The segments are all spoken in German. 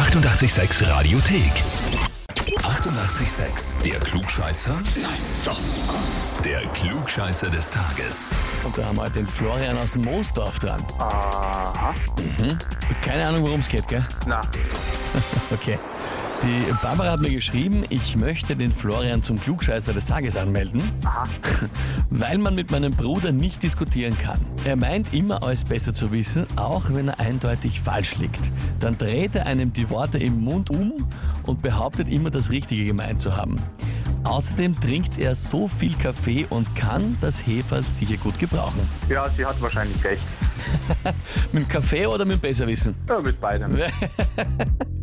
886 Radiothek. 88,6. Der Klugscheißer? Nein, doch. Der Klugscheißer des Tages. Und da haben wir heute den Florian aus dem Moosdorf dran. Aha. Keine Ahnung, worum es geht, gell? Na, Okay. Die Barbara hat mir geschrieben, ich möchte den Florian zum Klugscheißer des Tages anmelden, aha. weil man mit meinem Bruder nicht diskutieren kann. Er meint immer alles besser zu wissen, auch wenn er eindeutig falsch liegt. Dann dreht er einem die Worte im Mund um und behauptet immer das Richtige gemeint zu haben. Außerdem trinkt er so viel Kaffee und kann das Heferl sicher gut gebrauchen. Ja, sie hat wahrscheinlich recht. Mit dem Kaffee oder mit dem Besserwissen? Ja, mit beidem.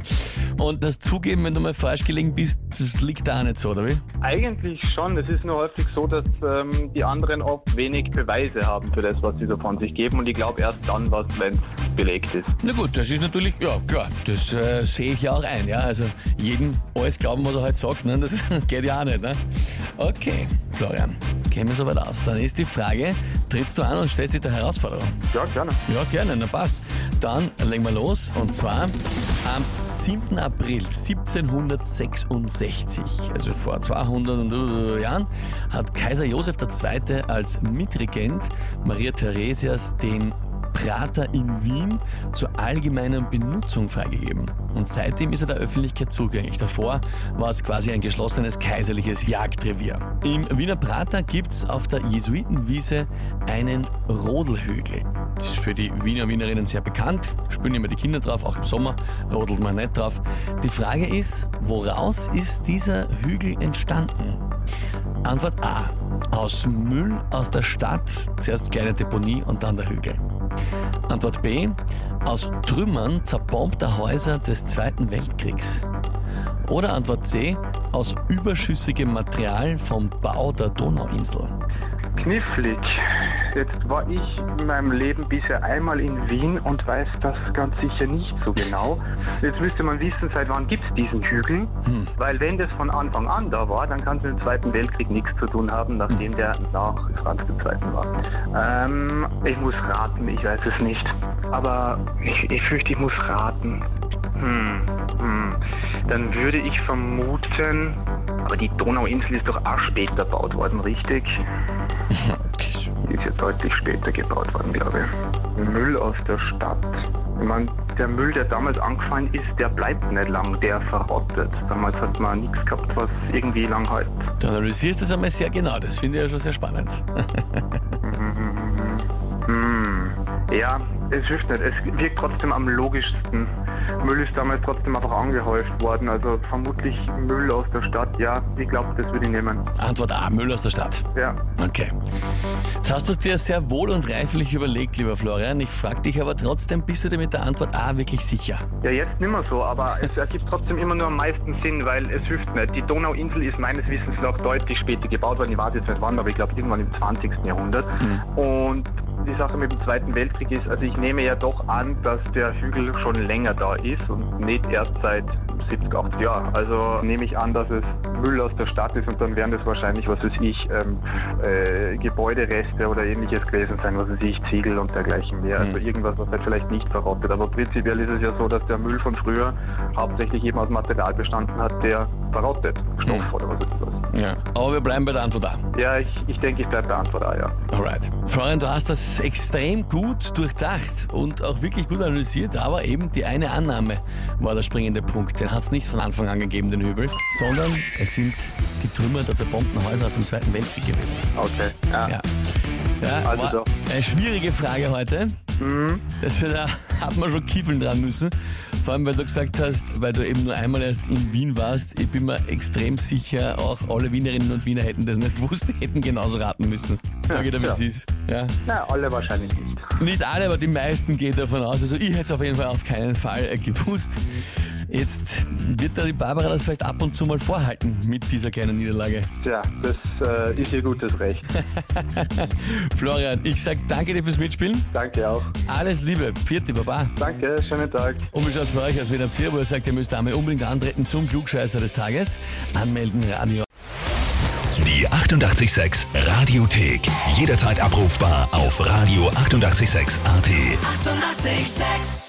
Und das Zugeben, wenn du mal falsch gelegen bist, das liegt da auch nicht so, oder wie? Eigentlich schon. Es ist nur häufig so, dass ähm, die anderen oft wenig Beweise haben für das, was sie so von sich geben. Und ich glaube erst dann was, wenn es belegt ist. Na gut, das ist natürlich, ja klar, das äh, sehe ich ja auch ein, ja. Also jedem alles glauben, was er halt sagt, ne? das geht ja auch nicht, ne? Okay, Florian, kämen wir soweit aus. Dann ist die Frage, trittst du an und stellst dich der Herausforderung? Ja, gerne. Ja, gerne, na passt. Dann legen wir los und zwar am 7. April 1766, also vor 200 und, äh, Jahren, hat Kaiser Josef II. als Mitregent Maria Theresias den Prater in Wien zur allgemeinen Benutzung freigegeben. Und seitdem ist er der Öffentlichkeit zugänglich. Davor war es quasi ein geschlossenes kaiserliches Jagdrevier. Im Wiener Prater gibt's auf der Jesuitenwiese einen Rodelhügel. Ist für die Wiener und Wienerinnen sehr bekannt. Spülen immer die Kinder drauf, auch im Sommer rodelt man nicht drauf. Die Frage ist, woraus ist dieser Hügel entstanden? Antwort A. Aus Müll aus der Stadt, zuerst kleine Deponie und dann der Hügel. Antwort B. Aus Trümmern zerbombter Häuser des Zweiten Weltkriegs. Oder Antwort C. Aus überschüssigem Material vom Bau der Donauinsel. Knifflig. Jetzt war ich in meinem Leben bisher einmal in Wien und weiß das ganz sicher nicht so genau. Jetzt müsste man wissen, seit wann gibt es diesen Hügel? Weil wenn das von Anfang an da war, dann kann es mit dem Zweiten Weltkrieg nichts zu tun haben, nachdem der nach Franz II. war. Ähm, ich muss raten, ich weiß es nicht. Aber ich, ich fürchte, ich muss raten. Hm, hm. Dann würde ich vermuten, aber die Donauinsel ist doch auch später gebaut worden, richtig? Ja deutlich später gebaut worden, glaube ich. Müll aus der Stadt. Ich meine, der Müll, der damals angefallen ist, der bleibt nicht lang, der verrottet. Damals hat man nichts gehabt, was irgendwie lang hält. Du analysierst das einmal sehr genau, das finde ich ja schon sehr spannend. Hm. Ja, es hilft nicht. Es wirkt trotzdem am logischsten. Müll ist damals trotzdem einfach angehäuft worden. Also vermutlich Müll aus der Stadt. Ja, ich glaube, das würde ich nehmen. Antwort A. Müll aus der Stadt. Ja. Okay. Jetzt hast du es dir sehr wohl und reiflich überlegt, lieber Florian. Ich frage dich aber trotzdem, bist du dir mit der Antwort A wirklich sicher? Ja, jetzt nicht mehr so, aber es ergibt trotzdem immer nur am meisten Sinn, weil es hilft nicht. Die Donauinsel ist meines Wissens nach deutlich später gebaut worden. Ich weiß jetzt nicht wann, aber ich glaube irgendwann im 20. Jahrhundert. Und die Sache mit dem Zweiten Weltkrieg ist, also ich nehme ja doch an, dass der Hügel schon länger da ist und nicht erst seit 70, 80 Jahren. Also nehme ich an, dass es Müll aus der Stadt ist und dann werden das wahrscheinlich, was weiß ich, ähm, äh, Gebäudereste oder ähnliches gewesen sein, was weiß ich, Ziegel und dergleichen mehr. Also irgendwas, was halt vielleicht nicht verrottet. Aber prinzipiell ist es ja so, dass der Müll von früher hauptsächlich eben aus Material bestanden hat, der verrottet. Stoff oder was ist das? Ja. Aber wir bleiben bei der Antwort A. Ja, ich, ich denke, ich bleibe bei Antwort A, ja. Alright. Florian, du hast das extrem gut durchdacht und auch wirklich gut analysiert, aber eben die eine Annahme war der springende Punkt. Den hat es nicht von Anfang an gegeben, den Hügel, sondern es sind die Trümmer der zerbombten Häuser aus dem Zweiten Weltkrieg gewesen. Okay. Ja. Ja. Ja, Also doch. eine schwierige Frage heute. Mhm. Das da hat man schon kiefeln dran müssen. Vor allem, weil du gesagt hast, weil du eben nur einmal erst in Wien warst, ich bin mir extrem sicher, auch alle Wienerinnen und Wiener hätten das nicht gewusst, hätten genauso raten müssen. Sag ich dir, wie es ist. Ja. Na, alle wahrscheinlich nicht. Nicht alle, aber die meisten gehen davon aus. Also ich hätte es auf jeden Fall auf keinen Fall äh, gewusst. Jetzt wird da die Barbara das vielleicht ab und zu mal vorhalten mit dieser kleinen Niederlage. Tja, das äh, ist ihr gutes Recht. Florian, ich sag danke dir fürs Mitspielen. Danke auch. Alles Liebe. Vierte Baba. Danke, schönen Tag. Und wie schaut's bei euch aus? Wenn ihr wo ihr sagt, ihr müsst einmal unbedingt antreten zum Klugscheißer des Tages, anmelden, Radio. Die 88,6 Radiothek. Jederzeit abrufbar auf radio886.at. 88,6. Eighty-eight, sex.